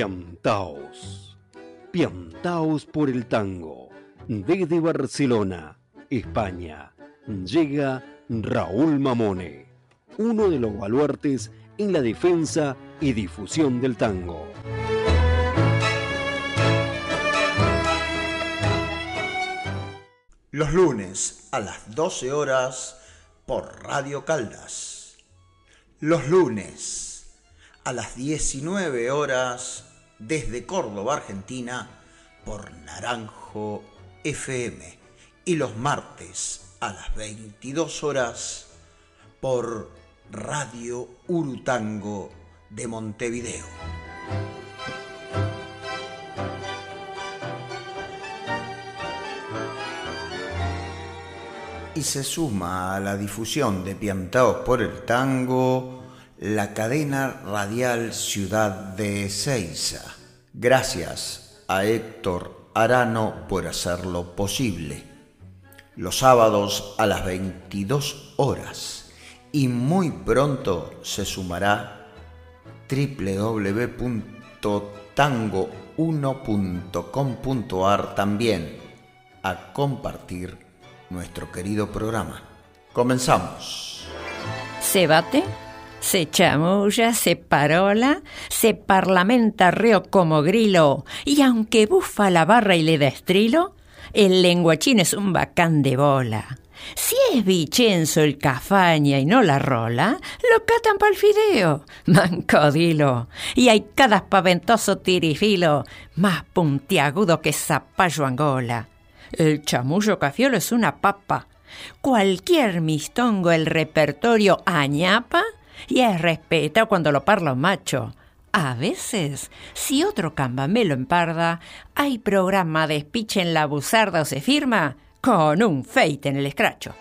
Piantaos. Piantaos por el tango. Desde Barcelona, España, llega Raúl Mamone, uno de los baluartes en la defensa y difusión del tango. Los lunes a las 12 horas por Radio Caldas. Los lunes a las 19 horas desde Córdoba, Argentina, por Naranjo FM. Y los martes a las 22 horas por Radio Urutango de Montevideo. Y se suma a la difusión de Piantaos por el Tango la cadena radial Ciudad de Ezeiza. Gracias a Héctor Arano por hacerlo posible. Los sábados a las 22 horas y muy pronto se sumará www.tango1.com.ar también a compartir nuestro querido programa. Comenzamos. Se bate, se chamulla, se parola, se parlamenta reo como grilo, y aunque bufa la barra y le da estrilo, el lenguachín es un bacán de bola. Si es Vicenzo el cafaña y no la rola, lo catan pa'l fideo, mancodilo. Y hay cada paventoso tirifilo, más puntiagudo que zapallo angola. El chamullo cafiolo es una papa. Cualquier mistongo el repertorio añapa y es respeta cuando lo parla un macho. A veces, si otro cambamelo emparda, hay programa de speech en la buzarda o se firma con un feite en el escracho.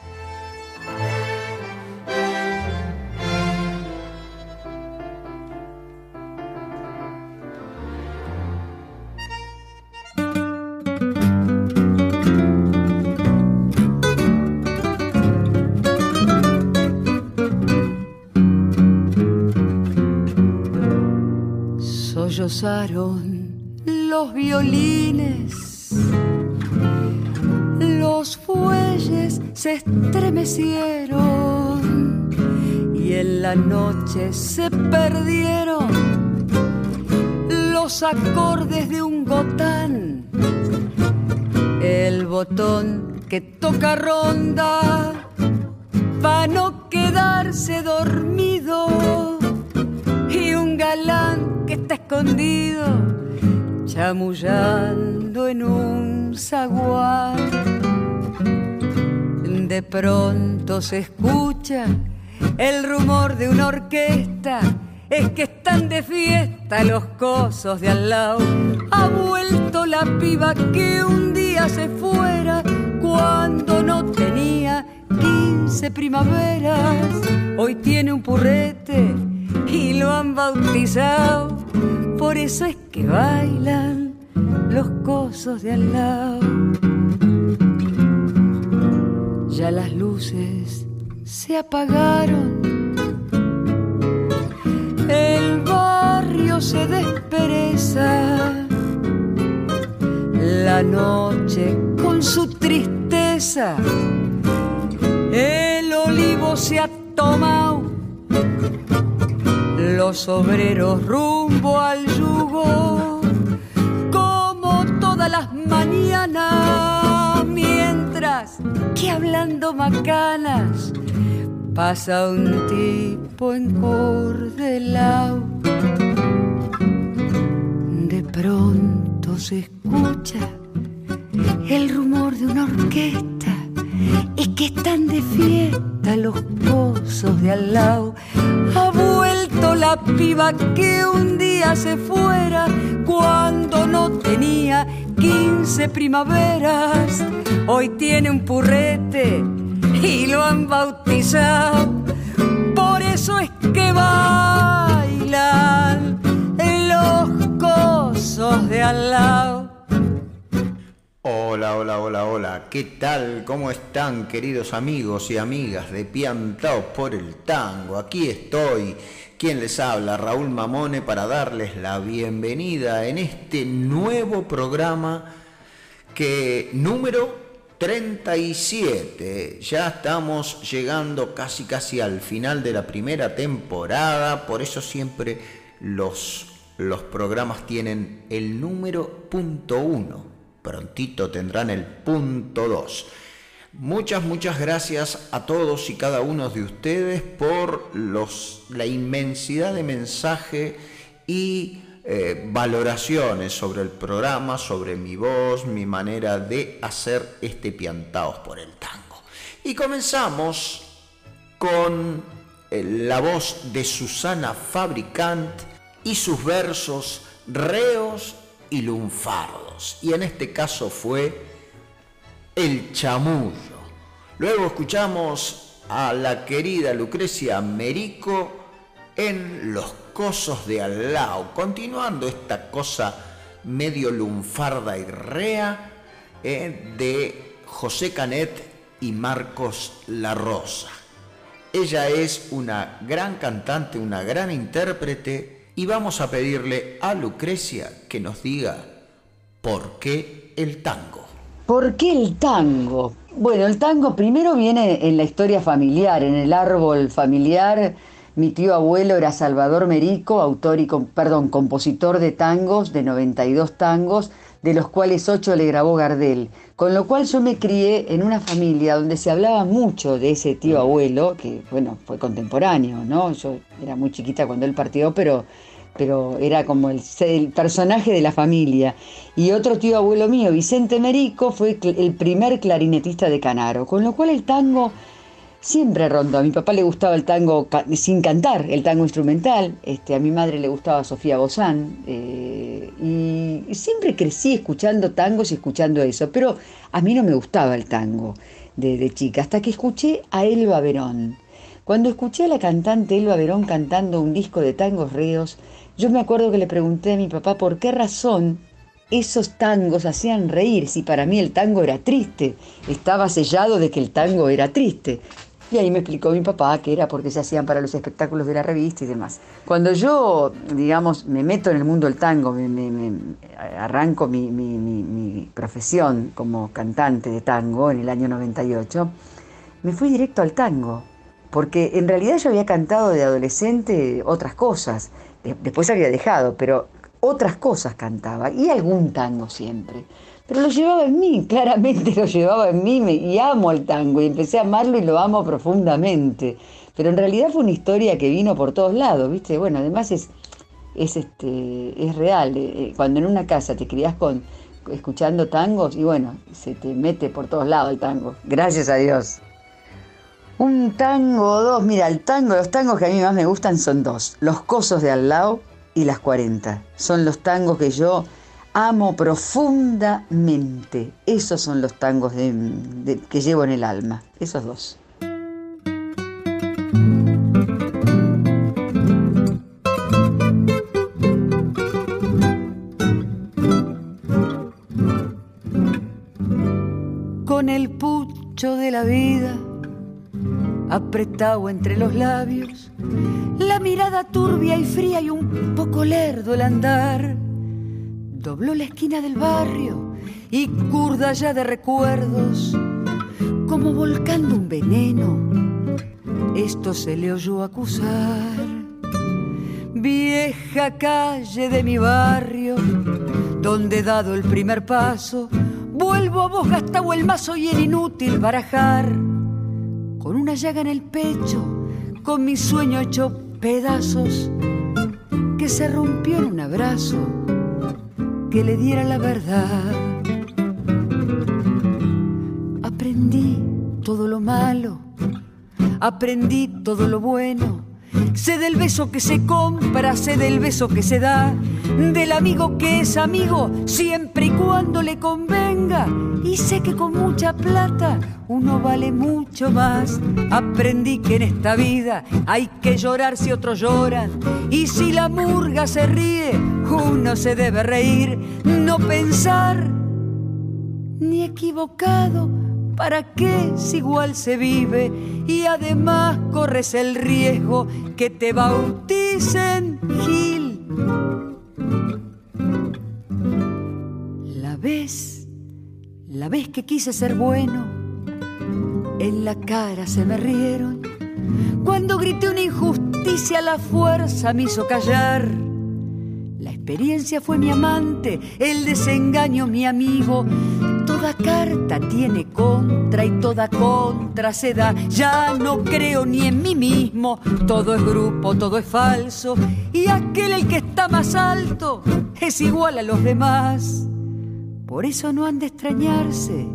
Los violines, los fuelles se estremecieron y en la noche se perdieron los acordes de un gotán, el botón que toca ronda para no quedarse dormido y un galán que está escondido chamullando en un zaguán. De pronto se escucha el rumor de una orquesta, es que están de fiesta los cosos de al lado. Ha vuelto la piba que un día se fuera cuando no tenía quince primaveras. Hoy tiene un purrete y lo han bautizado. Por eso es que bailan los cosos de al lado. Ya las luces se apagaron. El barrio se despereza. La noche con su tristeza. El olivo se ha los obreros rumbo al yugo, como todas las mañanas, mientras que hablando macanas pasa un tipo en cordelao. De pronto se escucha el rumor de una orquesta, es que están de fiesta los pozos de al lado. La piba que un día se fuera cuando no tenía quince primaveras. Hoy tiene un purrete y lo han bautizado. Por eso es que bailan los cosos de al lado. Hola, hola, hola, hola. ¿Qué tal? ¿Cómo están, queridos amigos y amigas de Piantaos por el Tango? Aquí estoy, quien les habla, Raúl Mamone, para darles la bienvenida en este nuevo programa que número 37. Ya estamos llegando casi casi al final de la primera temporada, por eso siempre los, los programas tienen el número punto uno. Prontito tendrán el punto 2. Muchas, muchas gracias a todos y cada uno de ustedes por la inmensidad de mensaje y eh, valoraciones sobre el programa, sobre mi voz, mi manera de hacer este piantaos por el tango. Y comenzamos con eh, la voz de Susana Fabricant y sus versos reos y lunfardos. Y en este caso fue El chamullo. Luego escuchamos a la querida Lucrecia Merico en Los Cosos de Alao, continuando esta cosa medio lunfarda y rea eh, de José Canet y Marcos La Rosa. Ella es una gran cantante, una gran intérprete y vamos a pedirle a Lucrecia que nos diga por qué el tango. ¿Por qué el tango? Bueno, el tango primero viene en la historia familiar, en el árbol familiar mi tío abuelo era Salvador Merico, autor y perdón, compositor de tangos, de 92 tangos, de los cuales 8 le grabó Gardel. Con lo cual yo me crié en una familia donde se hablaba mucho de ese tío abuelo, que bueno, fue contemporáneo, ¿no? Yo era muy chiquita cuando él partió, pero, pero era como el, personaje de la familia. Y otro tío abuelo mío, Vicente Merico, fue el primer clarinetista de Canaro. Con lo cual el tango siempre rondó. A mi papá le gustaba el tango sin cantar, el tango instrumental. Este, a mi madre le gustaba Sofía Bozán. Eh, y siempre crecí escuchando tangos y escuchando eso. Pero a mí no me gustaba el tango de, chica, hasta que escuché a Elba Verón. Cuando escuché a la cantante Elba Verón cantando un disco de tangos reos, yo me acuerdo que le pregunté a mi papá por qué razón esos tangos hacían reír si para mí el tango era triste. Estaba sellado de que el tango era triste. Y ahí me explicó mi papá que era porque se hacían para los espectáculos de la revista y demás. Cuando yo, digamos, me meto en el mundo del tango, me, arranco mi, mi, profesión como cantante de tango en el año 98, me fui directo al tango. Porque en realidad yo había cantado de adolescente otras cosas. Después había dejado, pero otras cosas cantaba. Y algún tango siempre pero lo llevaba en mí, claramente lo llevaba en mí y amo el tango y empecé a amarlo y lo amo profundamente. Pero en realidad fue una historia que vino por todos lados, ¿viste? Bueno, además es, es, este, es real. Eh, eh, cuando en una casa te criás con, escuchando tangos y bueno, se te mete por todos lados el tango. Gracias a Dios. Un tango o dos, mira, el tango, los tangos que a mí más me gustan son dos, Los Cosos de Al lado y Las 40. Son los tangos que yo amo profundamente. Esos son los tangos que llevo en el alma, esos dos. Con el pucho de la vida apretado entre los labios, la mirada turbia y fría y un poco lerdo el andar. Dobló la esquina del barrio y curda ya de recuerdos, como volcando un veneno, esto se le oyó acusar. Vieja calle de mi barrio, donde dado el primer paso, vuelvo a vos gastado el mazo y el inútil barajar, con una llaga en el pecho, con mi sueño hecho pedazos, que se rompió en un abrazo que le diera la verdad. Aprendí todo lo malo, aprendí todo lo bueno. Sé del beso que se compra, sé del beso que se da, del amigo que es amigo siempre y cuando le convenga. Y sé que con mucha plata uno vale mucho más. Aprendí que en esta vida hay que llorar si otros lloran. Y si la murga se ríe, uno se debe reír, no pensar ni equivocado. ¿Para qué si igual se vive? Y además corres el riesgo que te bauticen Gil. Vez, la vez que quise ser bueno, en la cara se me rieron. Cuando grité una injusticia, la fuerza me hizo callar la experiencia fue mi amante, el desengaño mi amigo. Toda carta tiene contra y toda contra se da. Ya no creo ni en mí mismo, todo es grupo, todo es falso. Y aquel el que está más alto es igual a los demás. Por eso no han de extrañarse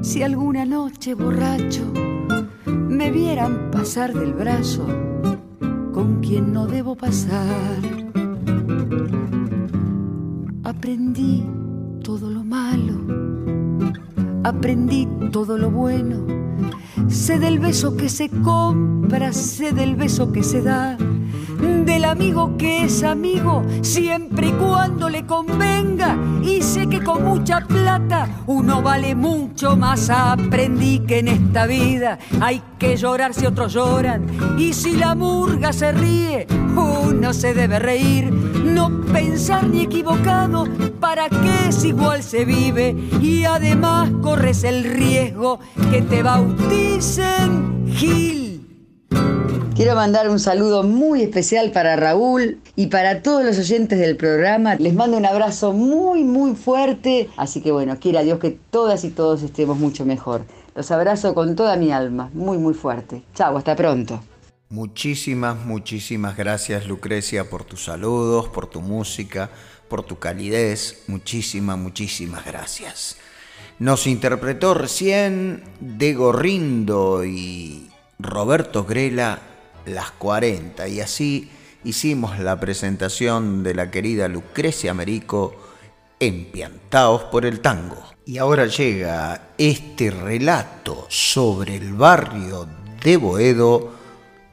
si alguna noche borracho me vieran pasar del brazo con quien no debo pasar. Aprendí todo lo malo, aprendí todo lo bueno. Sé del beso que se compra, sé del beso que se da del amigo que es amigo siempre y cuando le convenga. Y sé que con mucha plata uno vale mucho más. Aprendí que en esta vida hay que llorar si otros lloran. Y si la murga se ríe, uno se debe reír. No pensar ni equivocado, para qué es igual se vive. Y además corres el riesgo que te bauticen Gil. Quiero mandar un saludo muy especial para Raúl y para todos los oyentes del programa. Les mando un abrazo muy, muy fuerte. Así que bueno, quiera Dios que todas y todos estemos mucho mejor. Los abrazo con toda mi alma, muy, muy fuerte. Chao, hasta pronto. Muchísimas, muchísimas gracias Lucrecia por tus saludos, por tu música, por tu calidez. Muchísimas, muchísimas gracias. Nos interpretó recién Dego Rindo y Roberto Grela las 40 y así hicimos la presentación de la querida Lucrecia Merico Empiantaos por el tango. Y ahora llega este relato sobre el barrio de Boedo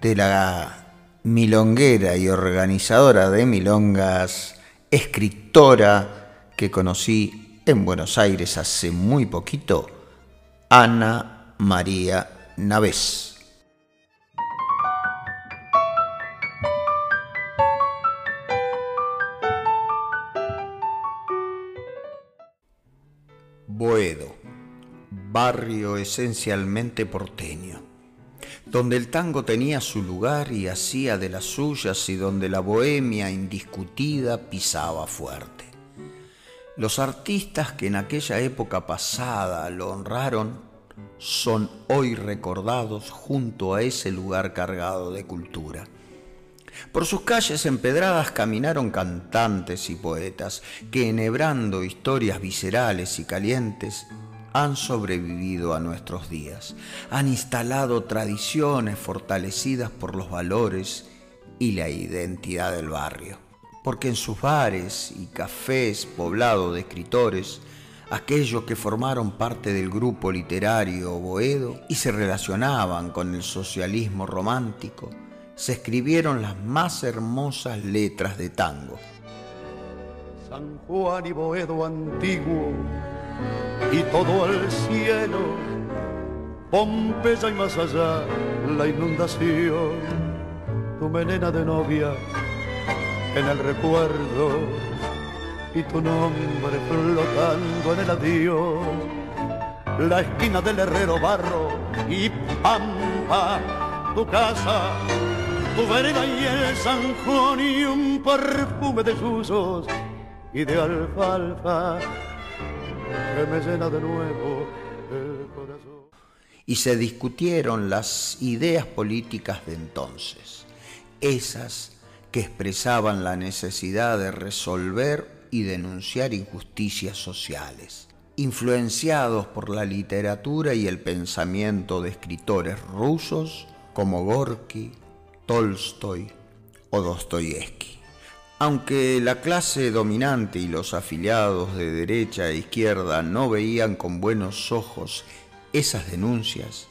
de la milonguera y organizadora de milongas, escritora que conocí en Buenos Aires hace muy poquito, Ana María Navés. Boedo, barrio esencialmente porteño, donde el tango tenía su lugar y hacía de las suyas y donde la bohemia indiscutida pisaba fuerte. Los artistas que en aquella época pasada lo honraron son hoy recordados junto a ese lugar cargado de cultura. Por sus calles empedradas caminaron cantantes y poetas que, enhebrando historias viscerales y calientes, han sobrevivido a nuestros días, han instalado tradiciones fortalecidas por los valores y la identidad del barrio. Porque en sus bares y cafés poblados de escritores, aquellos que formaron parte del grupo literario Boedo y se relacionaban con el socialismo romántico, se escribieron las más hermosas letras de tango. San Juan y Boedo antiguo y todo el cielo, Pompeya y más allá la inundación, tu menena de novia en el recuerdo y tu nombre flotando en el adiós, la esquina del herrero barro y pampa, tu casa y. Y se discutieron las ideas políticas de entonces, esas que expresaban la necesidad de resolver y denunciar injusticias sociales. Influenciados por la literatura y el pensamiento de escritores rusos como Gorky, Tolstoy o Dostoyevsky. Aunque la clase dominante y los afiliados de derecha e izquierda no veían con buenos ojos esas denuncias,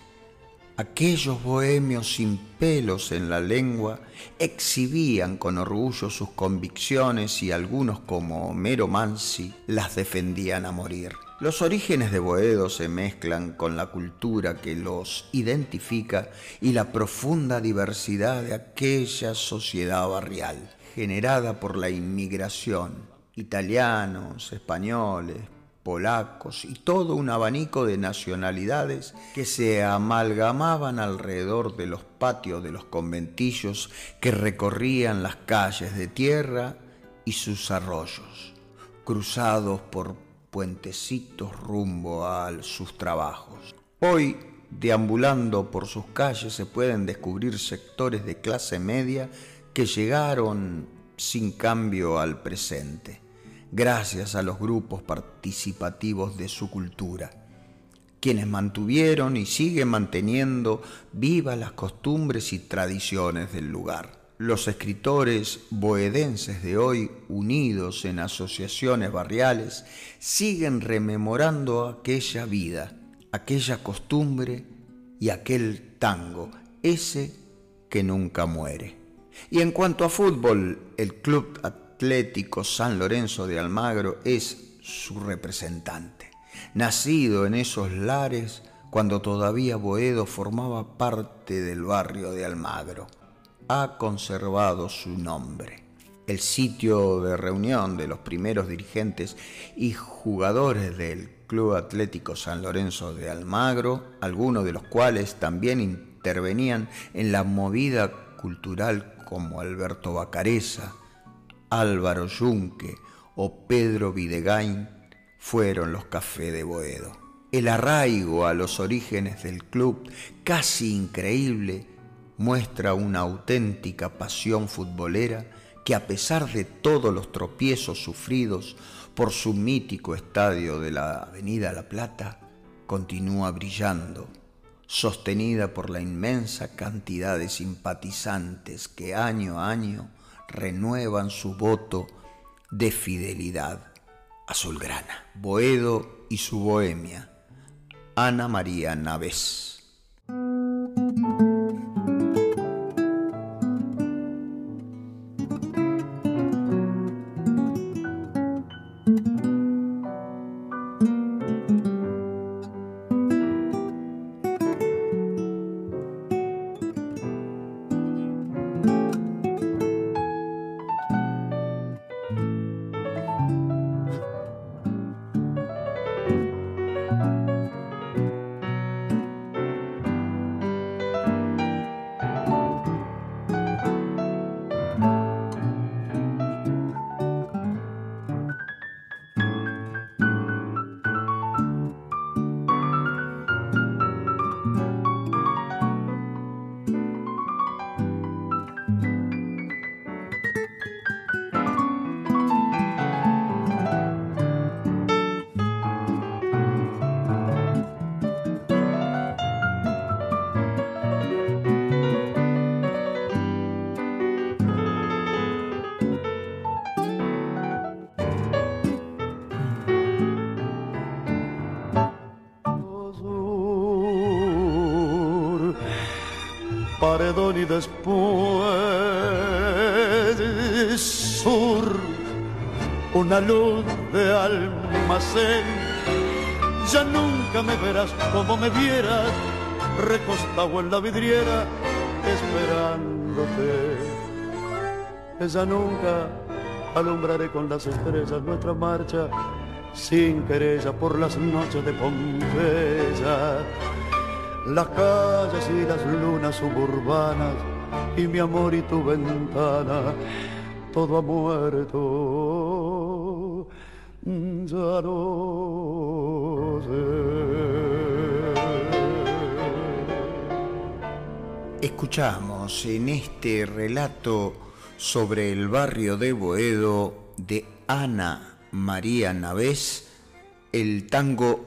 aquellos bohemios sin pelos en la lengua exhibían con orgullo sus convicciones y algunos como Homero Mansi las defendían a morir. Los orígenes de Boedo se mezclan con la cultura que los identifica y la profunda diversidad de aquella sociedad barrial, generada por la inmigración, italianos, españoles, polacos y todo un abanico de nacionalidades que se amalgamaban alrededor de los patios de los conventillos que recorrían las calles de tierra y sus arroyos, cruzados por puentecitos rumbo a sus trabajos. Hoy, deambulando por sus calles, se pueden descubrir sectores de clase media que llegaron sin cambio al presente, gracias a los grupos participativos de su cultura, quienes mantuvieron y siguen manteniendo vivas las costumbres y tradiciones del lugar. Los escritores boedenses de hoy, unidos en asociaciones barriales, siguen rememorando aquella vida, aquella costumbre y aquel tango, ese que nunca muere. Y en cuanto a fútbol, el Club Atlético San Lorenzo de Almagro es su representante. Nacido en esos lares cuando todavía Boedo formaba parte del barrio de Almagro ha conservado su nombre. El sitio de reunión de los primeros dirigentes y jugadores del Club Atlético San Lorenzo de Almagro, algunos de los cuales también intervenían en la movida cultural como Alberto Bacareza, Álvaro Yunque o Pedro Videgain, fueron los Cafés de Boedo. El arraigo a los orígenes del club, casi increíble, muestra una auténtica pasión futbolera que a pesar de todos los tropiezos sufridos por su mítico estadio de la Avenida La Plata, continúa brillando, sostenida por la inmensa cantidad de simpatizantes que año a año renuevan su voto de fidelidad azulgrana. Boedo y su bohemia. Ana María Y después sur una luz de almacén. Ya nunca me verás como me vieras, recostado en la vidriera, esperándote. Ya nunca alumbraré con las estrellas nuestra marcha, sin querella por las noches de Pompeya las calles y las lunas suburbanas y mi amor y tu ventana, todo ha muerto, ya no Escuchamos en este relato sobre el barrio de Boedo de Ana María Navés el tango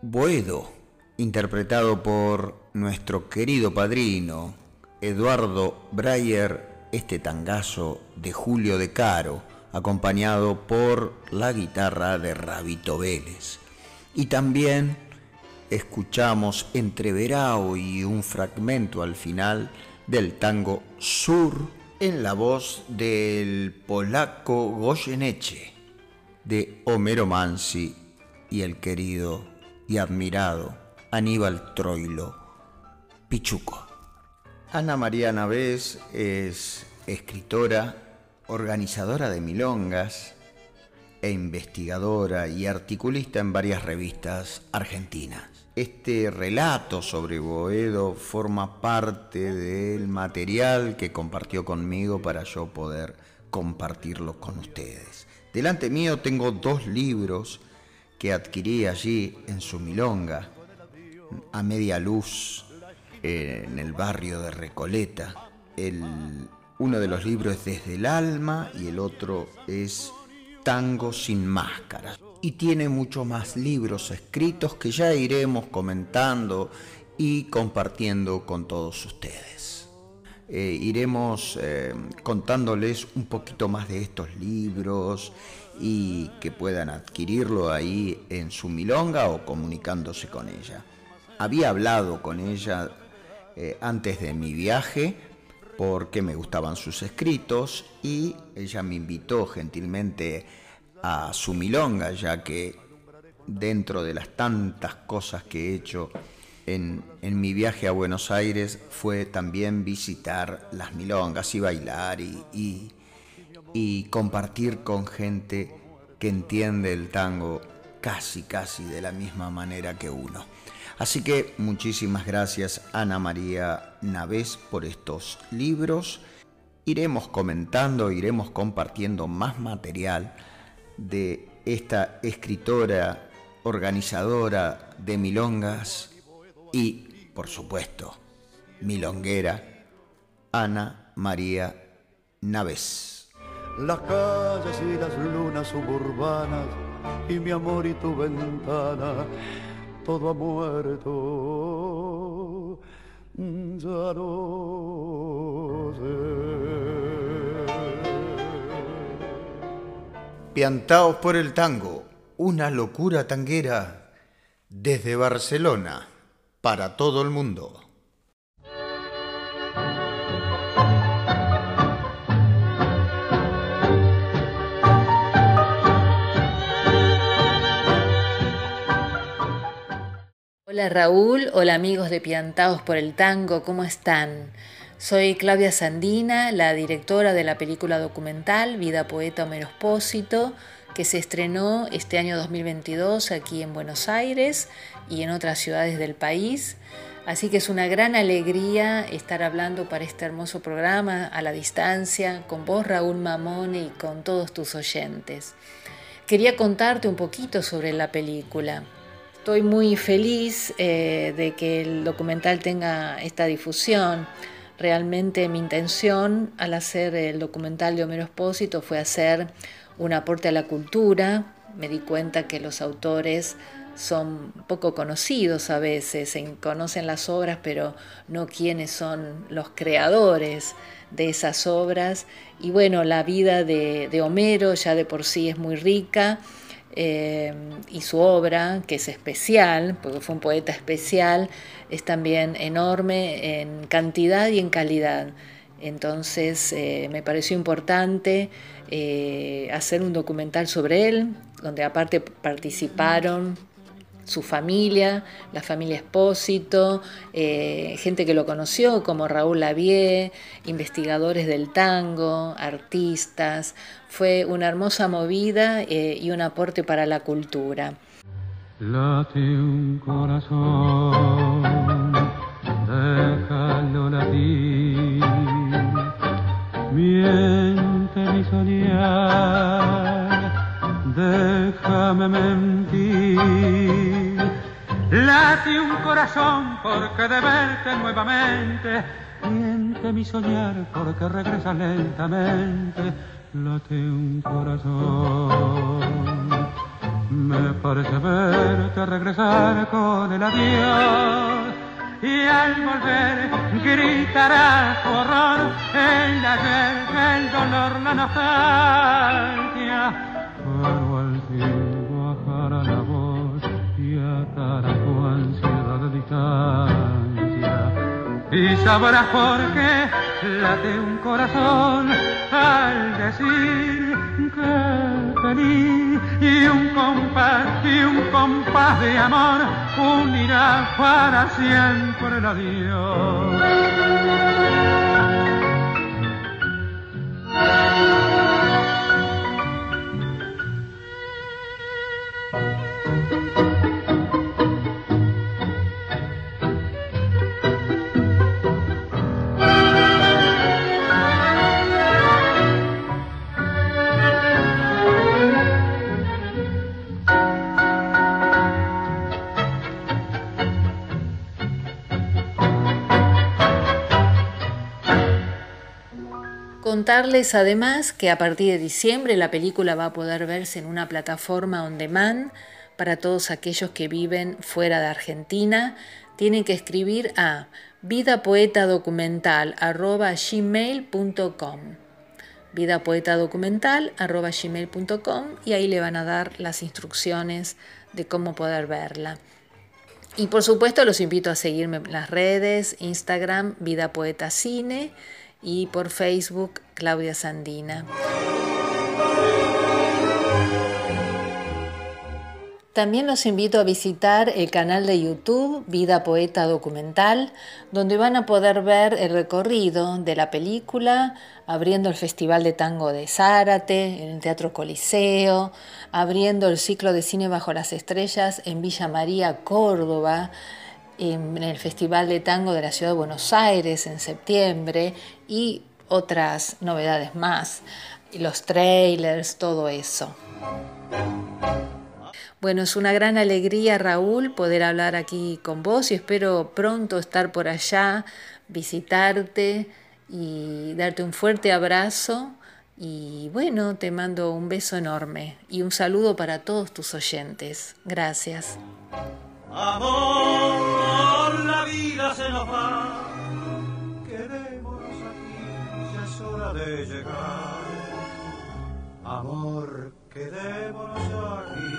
Boedo interpretado por nuestro querido padrino Eduardo Breyer, este tangazo de Julio de Caro, acompañado por la guitarra de Rabito Vélez. Y también escuchamos entre Verao y un fragmento al final del tango Sur en la voz del polaco Goyeneche de Homero Mansi y el querido y admirado Aníbal Troilo Pichuco. Ana María Navés es escritora, organizadora de milongas e investigadora y articulista en varias revistas argentinas. Este relato sobre Boedo forma parte del material que compartió conmigo para yo poder compartirlo con ustedes. Delante mío tengo dos libros que adquirí allí en su milonga, a media luz, en el barrio de Recoleta. uno de los libros es Desde el alma y el otro es Tango sin máscaras y tiene muchos más libros escritos que ya iremos comentando y compartiendo con todos ustedes. Eh, iremos eh, contándoles un poquito más de estos libros y que puedan adquirirlo ahí en su milonga o comunicándose con ella. Había hablado con ella eh, antes de mi viaje porque me gustaban sus escritos y ella me invitó gentilmente a su milonga, ya que dentro de las tantas cosas que he hecho en, mi viaje a Buenos Aires fue también visitar las milongas y bailar y, y compartir con gente que entiende el tango casi, casi de la misma manera que uno. Así que muchísimas gracias Ana María Navés por estos libros. Iremos comentando, iremos compartiendo más material de esta escritora, organizadora de milongas y, por supuesto, milonguera, Ana María Naves. Las calles y las lunas suburbanas y mi amor y tu ventana, todo ha muerto, ya no Piantaos por el tango, una locura tanguera desde Barcelona para todo el mundo. Hola Raúl, hola amigos de Piantaos por el Tango, ¿cómo están? Soy Claudia Sandina, la directora de la película documental Vida Poeta Homero Espósito, que se estrenó este año 2022 aquí en Buenos Aires y en otras ciudades del país. Así que es una gran alegría estar hablando para este hermoso programa a la distancia con vos Raúl Mamone y con todos tus oyentes. Quería contarte un poquito sobre la película. Estoy muy feliz eh, de que el documental tenga esta difusión. Realmente mi intención al hacer el documental de Homero Espósito fue hacer un aporte a la cultura. Me di cuenta que los autores son poco conocidos a veces, se conocen las obras, pero no quiénes son los creadores de esas obras. Y bueno, la vida de, de Homero ya de por sí es muy rica eh, y su obra, que es especial, porque fue un poeta especial, es también enorme en cantidad y en calidad. Entonces eh, me pareció importante eh, hacer un documental sobre él, donde aparte participaron su familia, la familia Espósito, eh, gente que lo conoció como Raúl Lavie, investigadores del tango, artistas. Fue una hermosa movida eh, y un aporte para la cultura. Late un corazón, déjalo latir, miente mi soñar, déjame mentir Late un corazón porque de verte nuevamente miente mi soñar porque regresa lentamente. Late un corazón. Me parece verte regresar con el adiós y al volver gritará horror el ayer, el dolor, la nostalgia. Y sabrás por qué late un corazón al decir que feliz y un compás y un compás de amor unirá para siempre el adiós. Contarles además que a partir de diciembre la película va a poder verse en una plataforma on demand para todos aquellos que viven fuera de Argentina. Tienen que escribir a vidapoetadocumental.gmail.com vidapoetadocumental.gmail.com y ahí le van a dar las instrucciones de cómo poder verla. Y por supuesto los invito a seguirme en las redes, Instagram, Vida Poeta Cine y por Facebook Claudia Sandina. También los invito a visitar el canal de YouTube Vida Poeta Documental, donde van a poder ver el recorrido de la película, abriendo el Festival de Tango de Zárate en el Teatro Coliseo, abriendo el ciclo de cine bajo las estrellas en Villa María, Córdoba, en el Festival de Tango de la Ciudad de Buenos Aires en septiembre y otras novedades más, los trailers, todo eso. Bueno, es una gran alegría, Raúl, poder hablar aquí con vos y espero pronto estar por allá, visitarte y darte un fuerte abrazo. Y bueno, te mando un beso enorme y un saludo para todos tus oyentes. Gracias. Llegar. Amor, quedémonos aquí.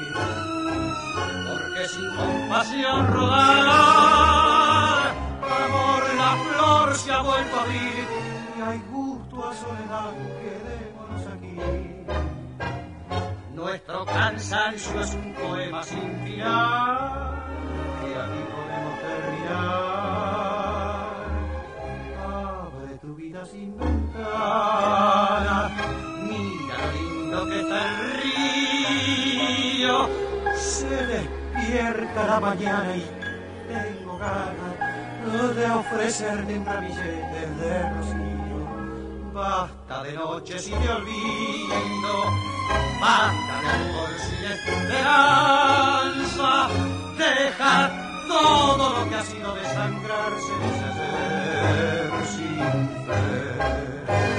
Porque sin compasión rodar, amor, la flor se ha vuelto a abrir. Y hay gusto a soledad, quedémonos aquí. Nuestro cansancio es un poema sin final aquí podemos terminar. Despierta la mañana y tengo ganas de ofrecerte un ramillete de rocío. Basta de noches y de olvido, basta de amor sin esperanza, deja todo lo que ha sido desangrarse ese ser sin fe.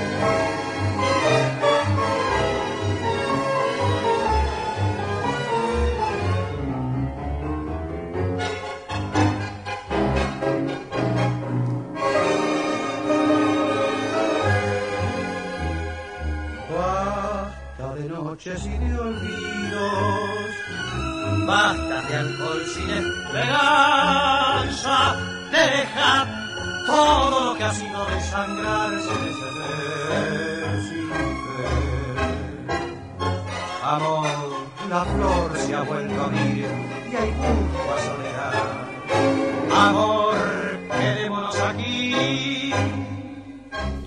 Noches y de olvidos, basta de alcohol sin esperanza, deja todo lo que ha sido desangrarse de ese sin. Amor, la flor se ha vuelto a abrir y hay punto a soledad. Amor, quedémonos aquí.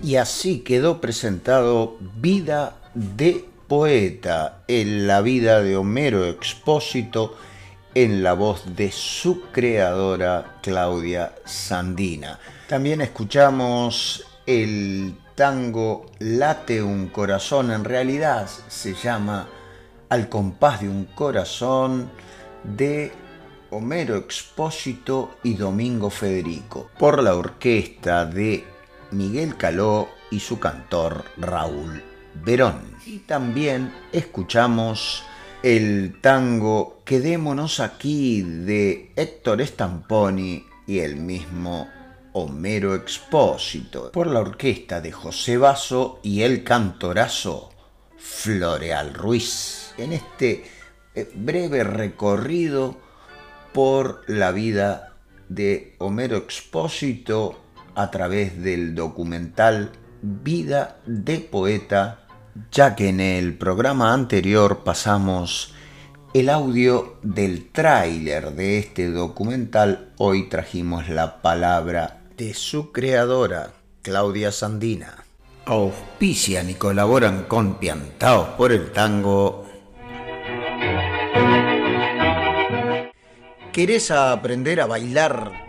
Y así quedó presentado Vida de Poeta en la vida de Homero Expósito en la voz de su creadora Claudia Sandina. También escuchamos el tango Late un corazón, en realidad se llama Al compás de un corazón de Homero Expósito y Domingo Federico, por la orquesta de Miguel Caló y su cantor Raúl Verón. Y también escuchamos el tango Quedémonos aquí de Héctor Stamponi y el mismo Homero Expósito por la orquesta de José Basso y el cantorazo Floreal Ruiz. En este eh, breve recorrido por la vida de Homero Expósito a través del documental Vida de Poeta, ya que en el programa anterior pasamos el audio del tráiler de este documental, hoy trajimos la palabra de su creadora, Claudia Sandina. Auspician y colaboran con Piantaos por el Tango. ¿Querés aprender a bailar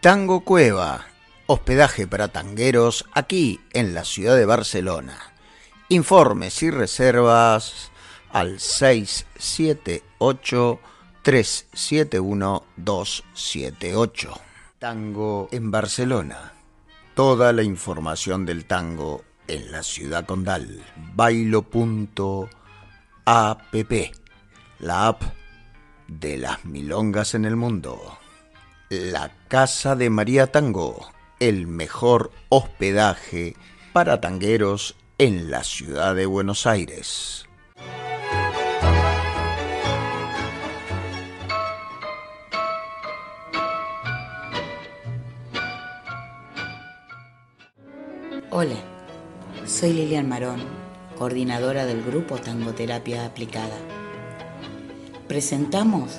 Tango Cueva hospedaje para tangueros aquí en la ciudad de Barcelona. Informes y reservas al 678-371-278. Tango en Barcelona. Toda la información del tango en la ciudad condal. Bailo.app. La app de las milongas en el mundo. La Casa de María Tango el mejor hospedaje para tangueros en la ciudad de Buenos Aires. Hola, soy Lilian Marón, coordinadora del grupo Tangoterapia Aplicada. Presentamos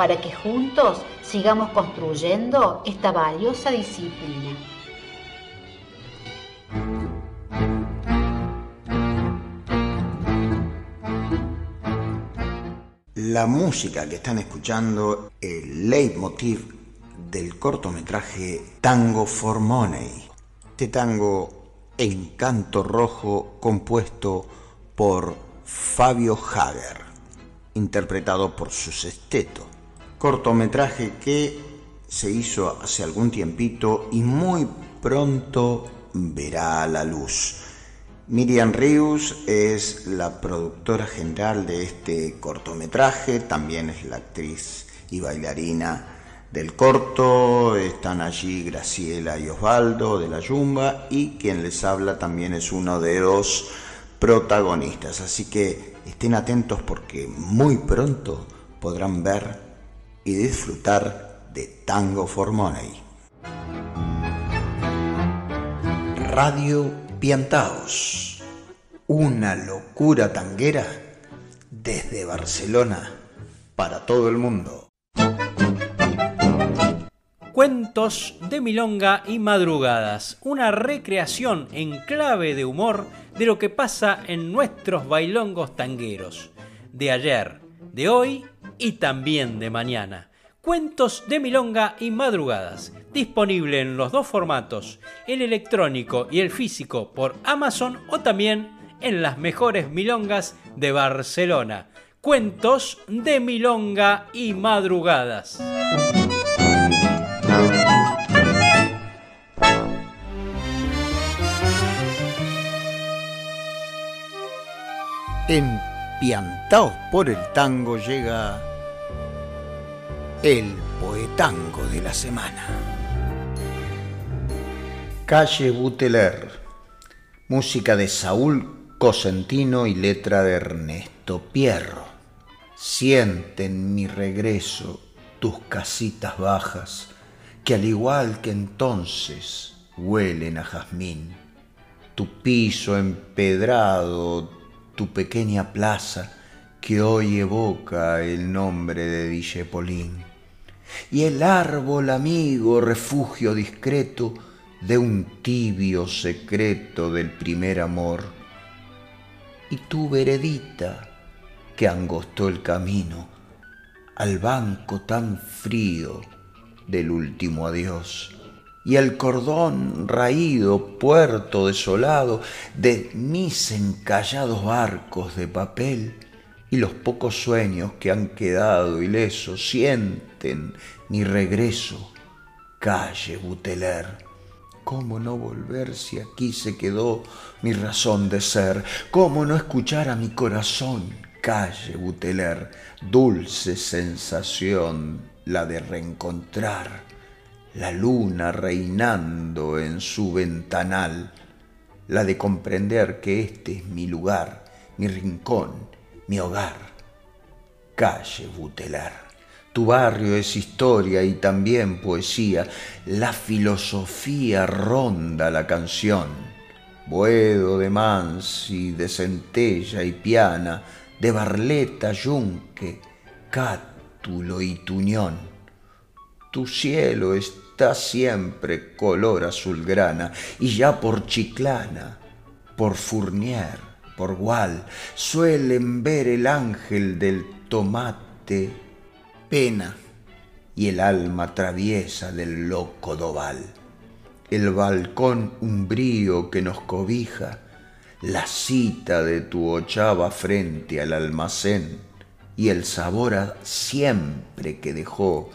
para que juntos sigamos construyendo esta valiosa disciplina. La música que están escuchando, el leitmotiv del cortometraje Tango for Money. Este tango en canto rojo compuesto por Fabio Hager, interpretado por su sexteto. Cortometraje que se hizo hace algún tiempito y muy pronto verá la luz. Miriam Rius es la productora general de este cortometraje, también es la actriz y bailarina del corto, están allí Graciela y Osvaldo de la Yumba y quien les habla también es uno de los protagonistas, así que estén atentos porque muy pronto podrán ver y disfrutar de Tango for Money. Radio Piantaos, una locura tanguera desde Barcelona para todo el mundo. Cuentos de Milonga y Madrugadas, una recreación en clave de humor de lo que pasa en nuestros bailongos tangueros, de ayer, de hoy y también de mañana. Cuentos de Milonga y Madrugadas, disponible en los dos formatos, el electrónico y el físico por Amazon o también en las mejores milongas de Barcelona. Cuentos de Milonga y Madrugadas. En Piantaos por el Tango llega el poetango de la semana. Calle Buteler, música de Saúl Cosentino y letra de Ernesto Pierro. Siente en mi regreso tus casitas bajas, que al igual que entonces huelen a jazmín. Tu piso empedrado, tu pequeña plaza, que hoy evoca el nombre de Villepolín y el árbol amigo, refugio discreto de un tibio secreto del primer amor. Y tu veredita que angostó el camino al banco tan frío del último adiós y el cordón raído, puerto desolado de mis encallados barcos de papel y los pocos sueños que han quedado ilesos mi regreso. Calle Buteler, ¿cómo no volver si aquí se quedó mi razón de ser? ¿Cómo no escuchar a mi corazón? Calle Buteler, dulce sensación la de reencontrar la luna reinando en su ventanal, la de comprender que este es mi lugar, mi rincón, mi hogar. Calle Butelar. Tu barrio es historia y también poesía, la filosofía ronda la canción. Buedo de Mansi, de Centella y Piana, de Barleta, Yunque, Cátulo y Tuñón. Tu cielo está siempre color azulgrana y ya por Chiclana, por Fournier, por Gual, suelen ver el ángel del tomate pena y el alma traviesa del loco doval. El balcón umbrío que nos cobija, la cita de tu ochava frente al almacén y el sabor a siempre que dejó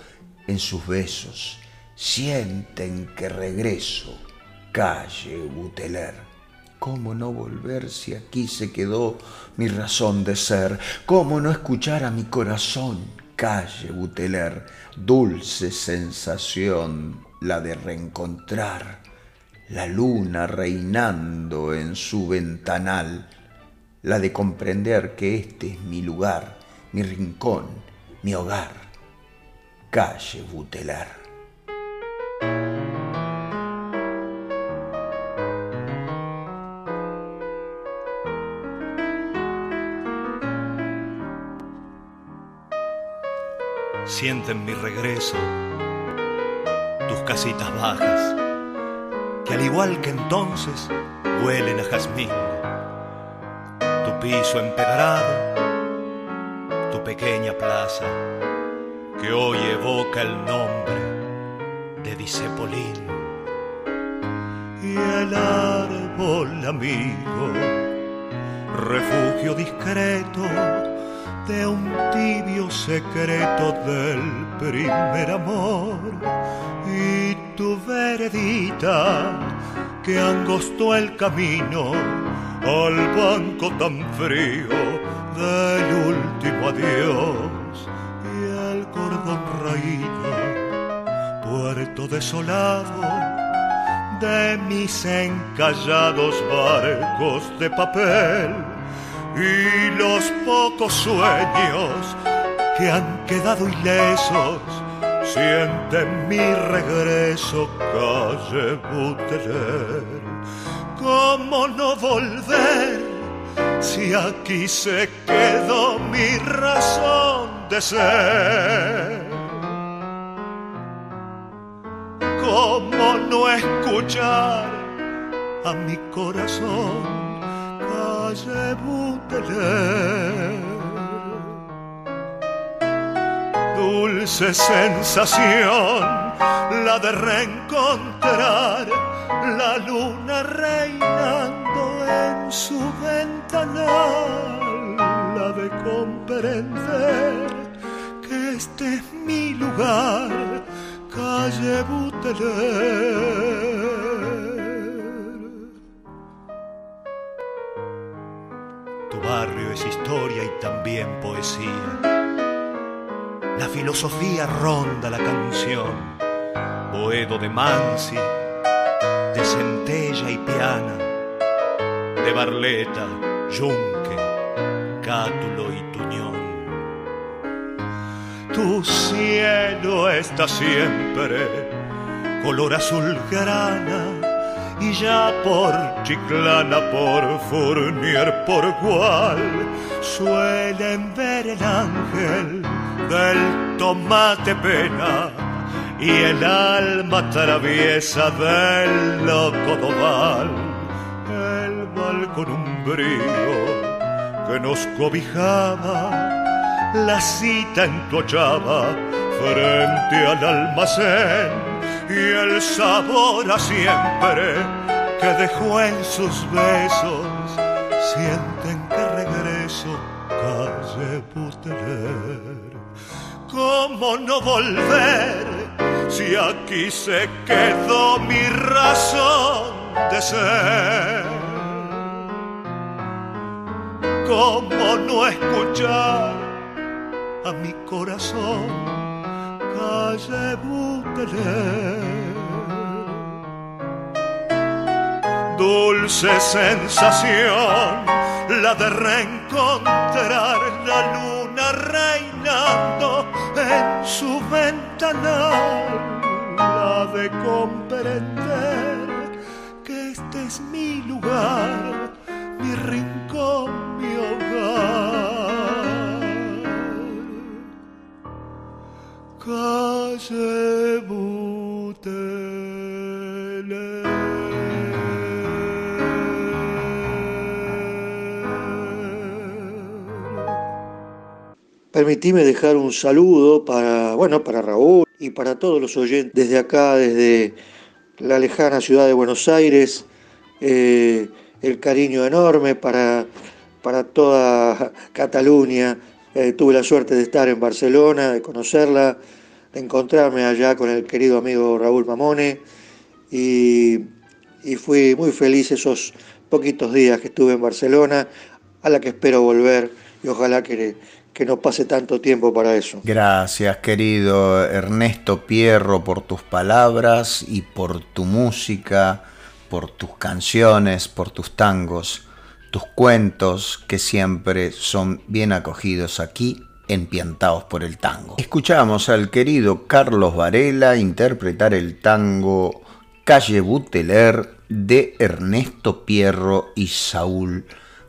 en sus besos. Sienten que regreso, calle Buteler. ¿Cómo no volver si aquí se quedó mi razón de ser? ¿Cómo no escuchar a mi corazón calle Buteler, dulce sensación la de reencontrar la luna reinando en su ventanal, la de comprender que este es mi lugar, mi rincón, mi hogar, calle Buteler. Sienten mi regreso, tus casitas bajas, que al igual que entonces huelen a jazmín, tu piso empedrado, tu pequeña plaza, que hoy evoca el nombre de Disepolín. Y el árbol amigo, refugio discreto, de un tibio secreto del primer amor. Y tu veredita que angostó el camino al banco tan frío del último adiós. Y el cordón raído, puerto desolado de mis encallados barcos de papel y los pocos sueños que han quedado ilesos sienten mi regreso, calle Buteler. ¿Cómo no volver si aquí se quedó mi razón de ser? ¿Cómo no escuchar a mi corazón? Dulce sensación, la de reencontrar la luna reinando en su ventanal, la de comprender que este es mi lugar, calle Buteler. Barrio es historia y también poesía. La filosofía ronda la canción, Boedo de Mansi, de Centella y Piana, de Barleta, Yunque, Cátulo y Tuñón. Tu cielo está siempre color azul grana y ya por Chiclana, por Fournier, por Gual, suelen ver el ángel del tomate pena y el alma traviesa del loco doval, el balcón umbrío que nos cobijaba, la cita en tu ochava frente al almacén y el sabor a siempre que dejó en sus besos, sienten que regreso calle Buteler. ¿Cómo no volver si aquí se quedó mi razón de ser? ¿Cómo no escuchar a mi corazón calle Buteler? Dulce sensación la de reencontrar la luna reinando en su ventanal, la de comprender que este es mi lugar, mi rincón, mi hogar. Permitime dejar un saludo para, bueno, para Raúl y para todos los oyentes desde acá, desde la lejana ciudad de Buenos Aires. eh, el cariño enorme para, para toda Cataluña. Eh, tuve la suerte de estar en Barcelona, de conocerla, encontrarme allá con el querido amigo Raúl Mamone y, fui muy feliz esos poquitos días que estuve en Barcelona, a la que espero volver y ojalá que no pase tanto tiempo para eso. Gracias, querido Ernesto Pierro, por tus palabras y por tu música, por tus canciones, por tus tangos, tus cuentos que siempre son bien acogidos aquí en Piantaos por el Tango. Escuchamos al querido Carlos Varela interpretar el tango Calle Buteler de Ernesto Pierro y Saúl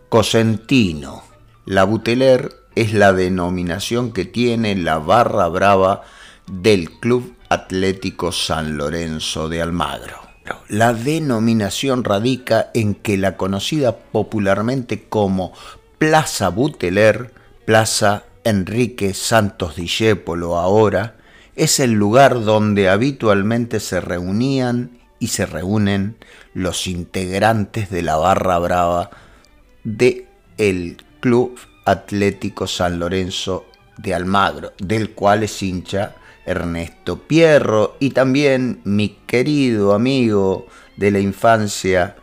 Cosentino. La Buteler es la denominación que tiene la barra brava del Club Atlético San Lorenzo de Almagro. La denominación radica en que la conocida popularmente como Plaza Buteler, Plaza Enrique Santos Discépolo ahora, es el lugar donde habitualmente se reunían y se reúnen los integrantes de la barra brava de el Club Atlético San Lorenzo de Almagro, del cual es hincha Ernesto Pierro y también mi querido amigo de la infancia,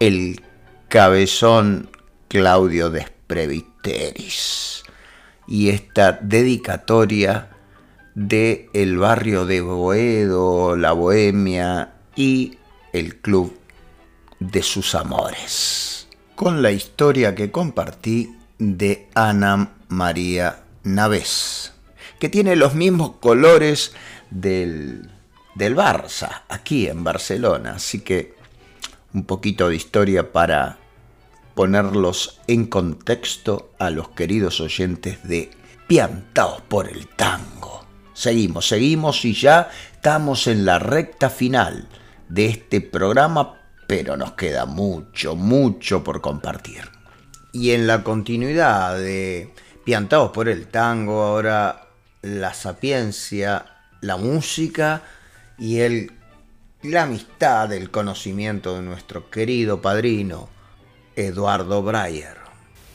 el cabezón Claudio Despreviteris. Y esta dedicatoria de el barrio de Boedo, la Bohemia y el club de sus amores. Con la historia que compartí de Ana María Navés, que tiene los mismos colores del, del Barça, aquí en Barcelona. Así que un poquito de historia para ponerlos en contexto a los queridos oyentes de Piantaos por el Tango. Seguimos, seguimos y ya estamos en la recta final de este programa, pero nos queda mucho, mucho por compartir. Y en la continuidad de Piantados por el Tango, ahora la sapiencia, la música y el, la amistad, el conocimiento de nuestro querido padrino, Eduardo Breyer.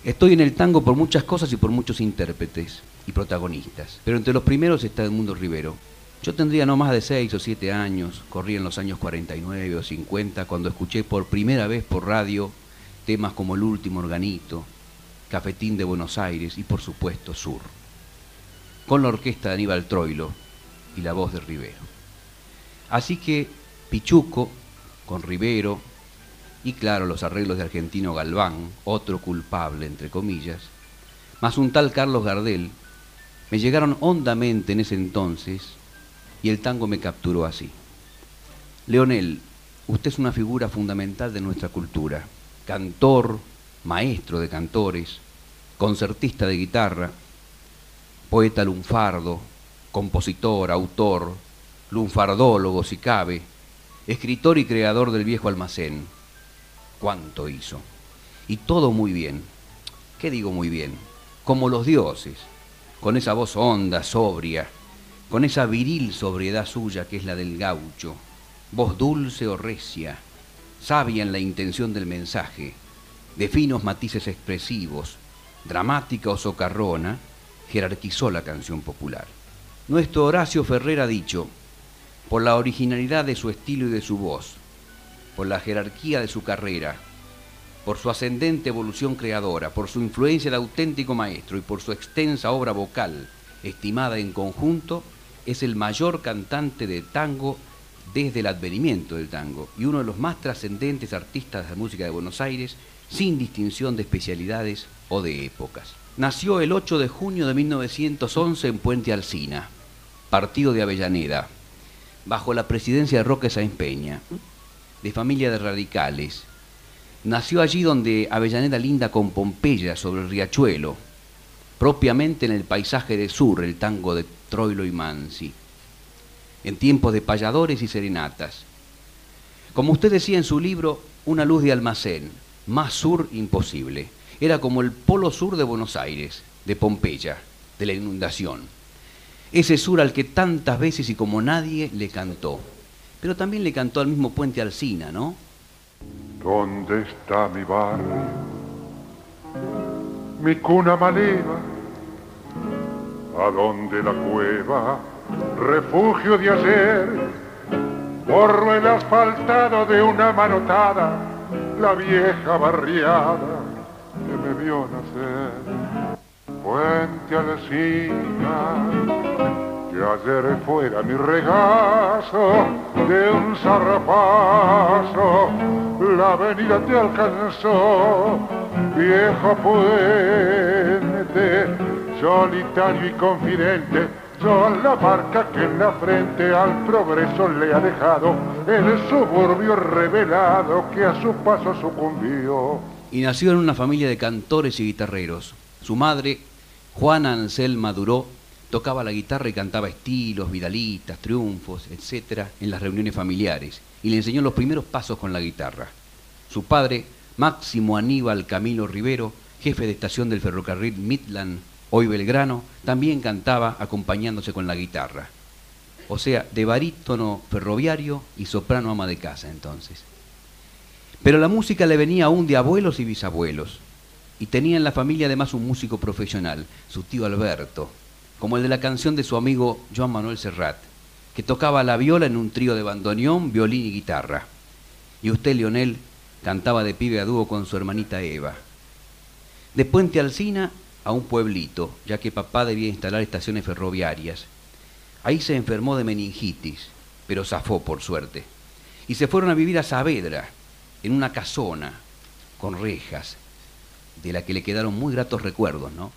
Estoy en el tango por muchas cosas y por muchos intérpretes y protagonistas, pero entre los primeros está Edmundo Rivero. Yo tendría no más de 6 o 7 años, corría en los años 49 o 50, cuando escuché por primera vez por radio temas como El último organito, Cafetín de Buenos Aires y por supuesto Sur, con la orquesta de Aníbal Troilo y la voz de Rivero. Así que Pichuco, con Rivero, y claro, los arreglos de Argentino Galván, otro culpable, entre comillas, más un tal Carlos Gardel, me llegaron hondamente en ese entonces y el tango me capturó así. Leonel, usted es una figura fundamental de nuestra cultura, cantor, maestro de cantores, concertista de guitarra, poeta lunfardo, compositor, autor, lunfardólogo si cabe, escritor y creador del viejo almacén. ¿Cuánto hizo? Y todo muy bien. ¿Qué digo muy bien? Como los dioses, con esa voz honda, sobria, con esa viril sobriedad suya que es la del gaucho, voz dulce o recia, sabia en la intención del mensaje, de finos matices expresivos, dramática o socarrona, jerarquizó la canción popular. Nuestro Horacio Ferrer ha dicho, por la originalidad de su estilo y de su voz, por la jerarquía de su carrera, por su ascendente evolución creadora, por su influencia de auténtico maestro y por su extensa obra vocal, estimada en conjunto, es el mayor cantante de tango desde el advenimiento del tango y uno de los más trascendentes artistas de la música de Buenos Aires, sin distinción de especialidades o de épocas. Nació el 8 de junio de 1911 en Puente Alsina, partido de Avellaneda, bajo la presidencia de Roque Sáenz Peña, de familia de radicales. Nació allí donde Avellaneda linda con Pompeya sobre el riachuelo, propiamente en el paisaje de sur, el tango de Troilo y Mansi, en tiempos de payadores y serenatas. Como usted decía en su libro, una luz de almacén, más sur imposible. Era como el polo sur de Buenos Aires, de Pompeya, de la inundación. Ese sur al que tantas veces y como nadie le cantó. Pero también le cantó al mismo puente Alsina, ¿no? ¿Dónde está mi barrio? Mi cuna maleva, a dónde la cueva, refugio de ayer, borro el asfaltado de una manotada, la vieja barriada que me vio nacer. Puente Alsina, ayer fuera mi regazo de un zarrapazo, la avenida te alcanzó, viejo puente, solitario y confidente, son la marca que en la frente al progreso le ha dejado el suburbio revelado que a su paso sucumbió. Y nació en una familia de cantores y guitarreros. Su madre, Juana Anselma Duró, tocaba la guitarra y cantaba estilos, vidalitas, triunfos, etc. en las reuniones familiares y le enseñó los primeros pasos con la guitarra. Su padre, Máximo Aníbal Camilo Rivero, jefe de estación del ferrocarril Midland, hoy Belgrano, también cantaba acompañándose con la guitarra. O sea, de barítono ferroviario y soprano ama de casa entonces. Pero la música le venía aún de abuelos y bisabuelos. Y tenía en la familia además un músico profesional, su tío Alberto, como el de la canción de su amigo Joan Manuel Serrat, que tocaba la viola en un trío de bandoneón, violín y guitarra. Y usted, Leonel, cantaba de pibe a dúo con su hermanita Eva. De Puente Alsina a un pueblito, ya que papá debía instalar estaciones ferroviarias. Ahí se enfermó de meningitis, pero zafó por suerte. Y se fueron a vivir a Saavedra, en una casona, con rejas, de la que le quedaron muy gratos recuerdos, ¿no?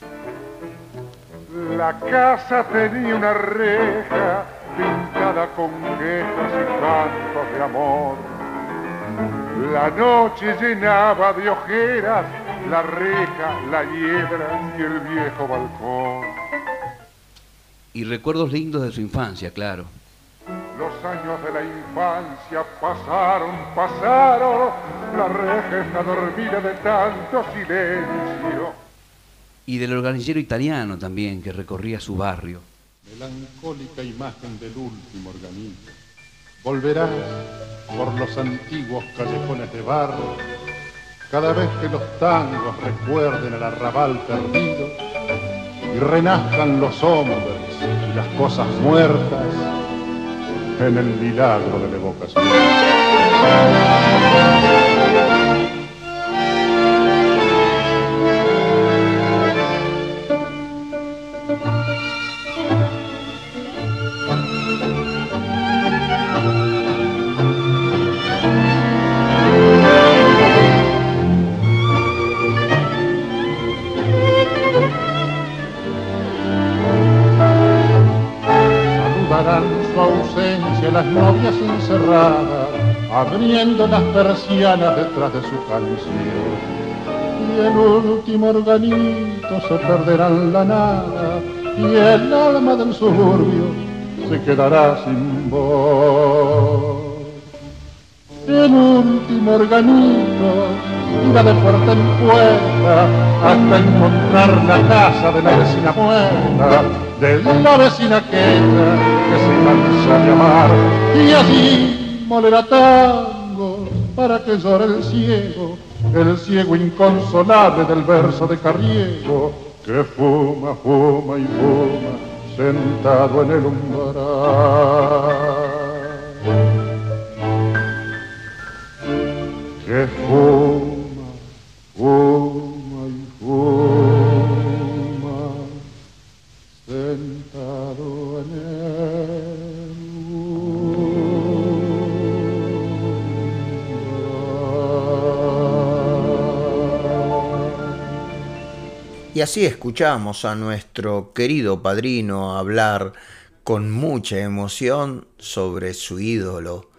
La casa tenía una reja pintada con quejas y cantos de amor. La noche llenaba de ojeras la reja, la hiedra y el viejo balcón. Y recuerdos lindos de su infancia, claro. Los años de la infancia pasaron, pasaron, la reja está dormida de tanto silencio. Y del organillero italiano también, que recorría su barrio. Melancólica imagen del último organillo. Volverás por los antiguos callejones de barro, cada vez que los tangos recuerden el arrabal perdido y renazcan los hombres y las cosas muertas en el milagro de la evocación. Abriendo las persianas detrás de su canción. Y el último organito se perderá en la nada, y el alma del suburbio se quedará sin voz. El último organito irá de puerta en puerta hasta encontrar la casa de la vecina muerta, de la vecina aquella que se cansa de amar y así molerá tango para que llore el ciego, el ciego inconsolable del verso de Carriego que fuma, fuma y fuma sentado en el umbral. Así escuchamos a nuestro querido padrino hablar con mucha emoción sobre su ídolo,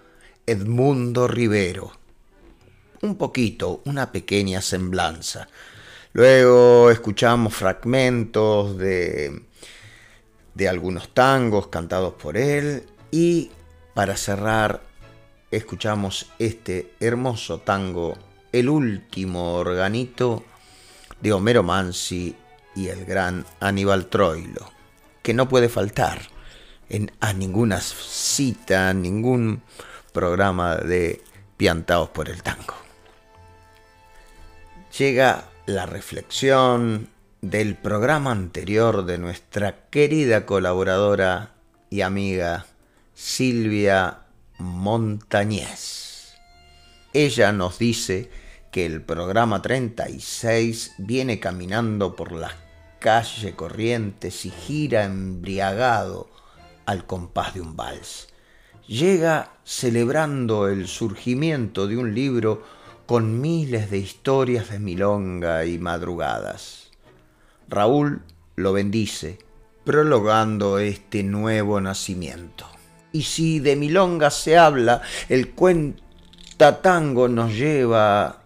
Edmundo Rivero. Un poquito, una pequeña semblanza. Luego escuchamos fragmentos de, de algunos tangos cantados por él y para cerrar escuchamos este hermoso tango, El último organito de Homero Mansi y el gran Aníbal Troilo, que no puede faltar en, a ninguna cita, ningún programa de Piantaos por el Tango. Llega la reflexión del programa anterior de nuestra querida colaboradora y amiga Silvia Montañez. Ella nos dice que el programa 36 viene caminando por las calles corrientes y gira embriagado al compás de un vals. Llega celebrando el surgimiento de un libro con miles de historias de milonga y madrugadas. Raúl lo bendice, prologando este nuevo nacimiento. Y si de milonga se habla, el cuentatango nos lleva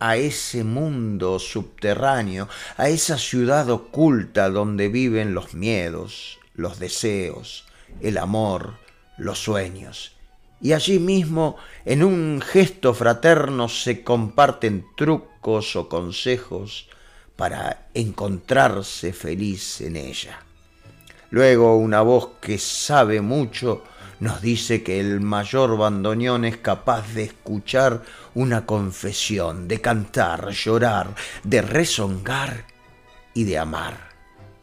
a ese mundo subterráneo, a esa ciudad oculta donde viven los miedos, los deseos, el amor, los sueños. Y allí mismo, en un gesto fraterno, se comparten trucos o consejos para encontrarse feliz en ella. Luego una voz que sabe mucho nos dice que el mayor bandoneón es capaz de escuchar una confesión, de cantar, llorar, de rezongar y de amar.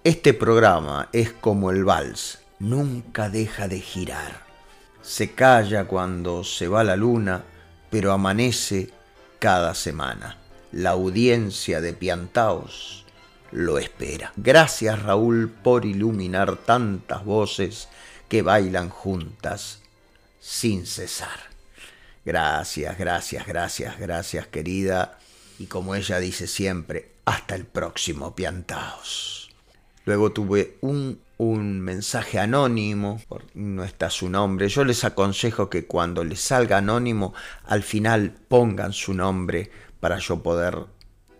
Este programa es como el vals, nunca deja de girar. Se calla cuando se va la luna, pero amanece cada semana. La audiencia de Piantaos lo espera. Gracias Raúl por iluminar tantas voces que bailan juntas sin cesar. Gracias, gracias, gracias, gracias querida. Y como ella dice siempre, hasta el próximo Piantaos. Luego tuve un, un mensaje anónimo, no está su nombre. Yo les aconsejo que cuando les salga anónimo, al final pongan su nombre para yo poder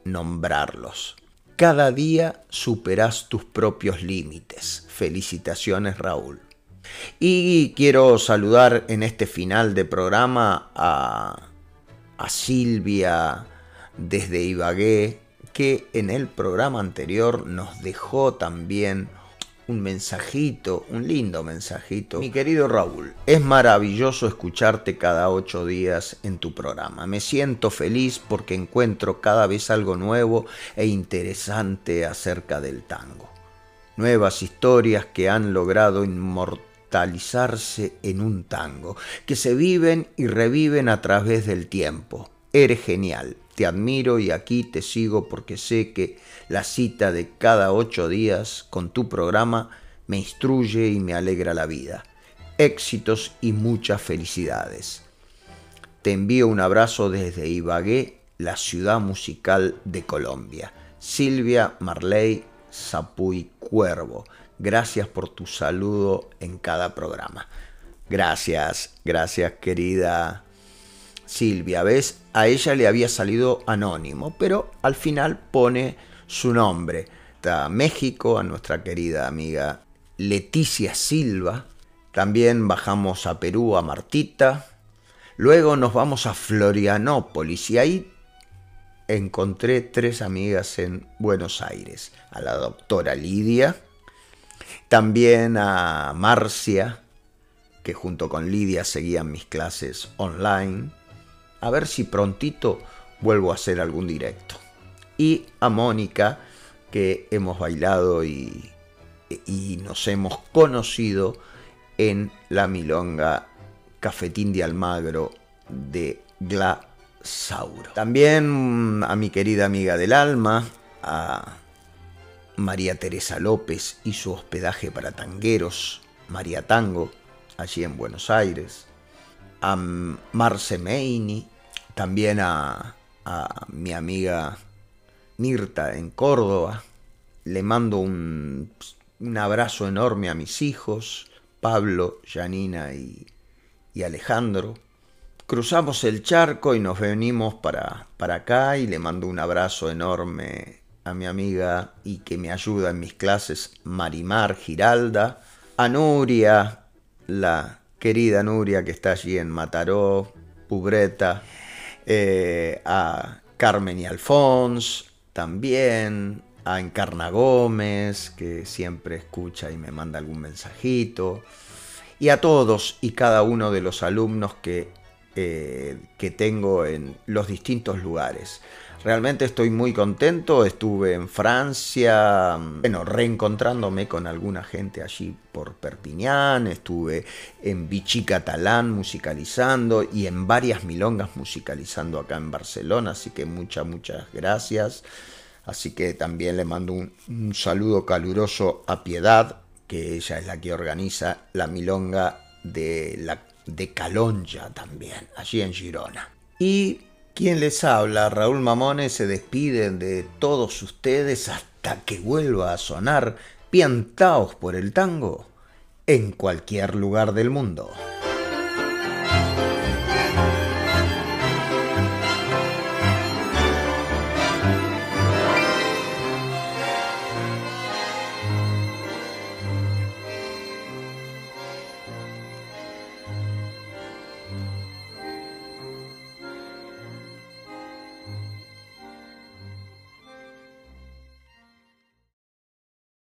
nombrarlos. Cada día superás tus propios límites. Felicitaciones Raúl. Y quiero saludar en este final de programa a, Silvia desde Ibagué, que en el programa anterior nos dejó también un mensajito, un lindo mensajito. Mi querido Raúl, es maravilloso escucharte cada ocho días en tu programa. Me siento feliz porque encuentro cada vez algo nuevo e interesante acerca del tango. Nuevas historias que han logrado inmortalizarse en un tango, que se viven y reviven a través del tiempo. Eres genial, te admiro y aquí te sigo porque sé que la cita de cada ocho días con tu programa me instruye y me alegra la vida. Éxitos y muchas felicidades. Te envío un abrazo desde Ibagué, la ciudad musical de Colombia. Silvia Marley Zapuy Cuervo. Gracias por tu saludo en cada programa. Gracias, gracias querida Silvia. ¿Ves? A ella le había salido anónimo, pero al final pone su nombre. hasta México, a nuestra querida amiga Leticia Silva. También bajamos a Perú, a Martita. Luego nos vamos a Florianópolis y ahí encontré tres amigas en Buenos Aires. A la doctora Lidia, también a Marcia, que junto con Lidia seguían mis clases online. A ver si prontito vuelvo a hacer algún directo. Y a Mónica, que hemos bailado y, y nos hemos conocido en la milonga Cafetín de Almagro de Glasauro. También a mi querida amiga del alma, a María Teresa López y su hospedaje para tangueros, María Tango, allí en Buenos Aires, a Marce Meini, también a, a mi amiga Mirta en Córdoba. Le mando un, un, abrazo enorme a mis hijos, Pablo, Janina y, y, Alejandro. Cruzamos el charco y nos venimos para, para acá y le mando un abrazo enorme a mi amiga y que me ayuda en mis clases, Marimar Giralda, a Nuria, la querida Nuria que está allí en Mataró, Pubreta, eh, a Carmen y Alfons, también a Encarna Gómez, que siempre escucha y me manda algún mensajito, y a todos y cada uno de los alumnos que, eh, que tengo en los distintos lugares. Realmente estoy muy contento, estuve en Francia, bueno, reencontrándome con alguna gente allí por Perpiñán, estuve en Vichy Catalán musicalizando y en varias milongas musicalizando acá en Barcelona, así que muchas, muchas gracias. Así que también le mando un, un saludo caluroso a Piedad, que ella es la que organiza la milonga de, la, de Calonja también, allí en Girona. Y quien les habla, Raúl Mamones, se despide de todos ustedes hasta que vuelva a sonar piantaos por el tango en cualquier lugar del mundo.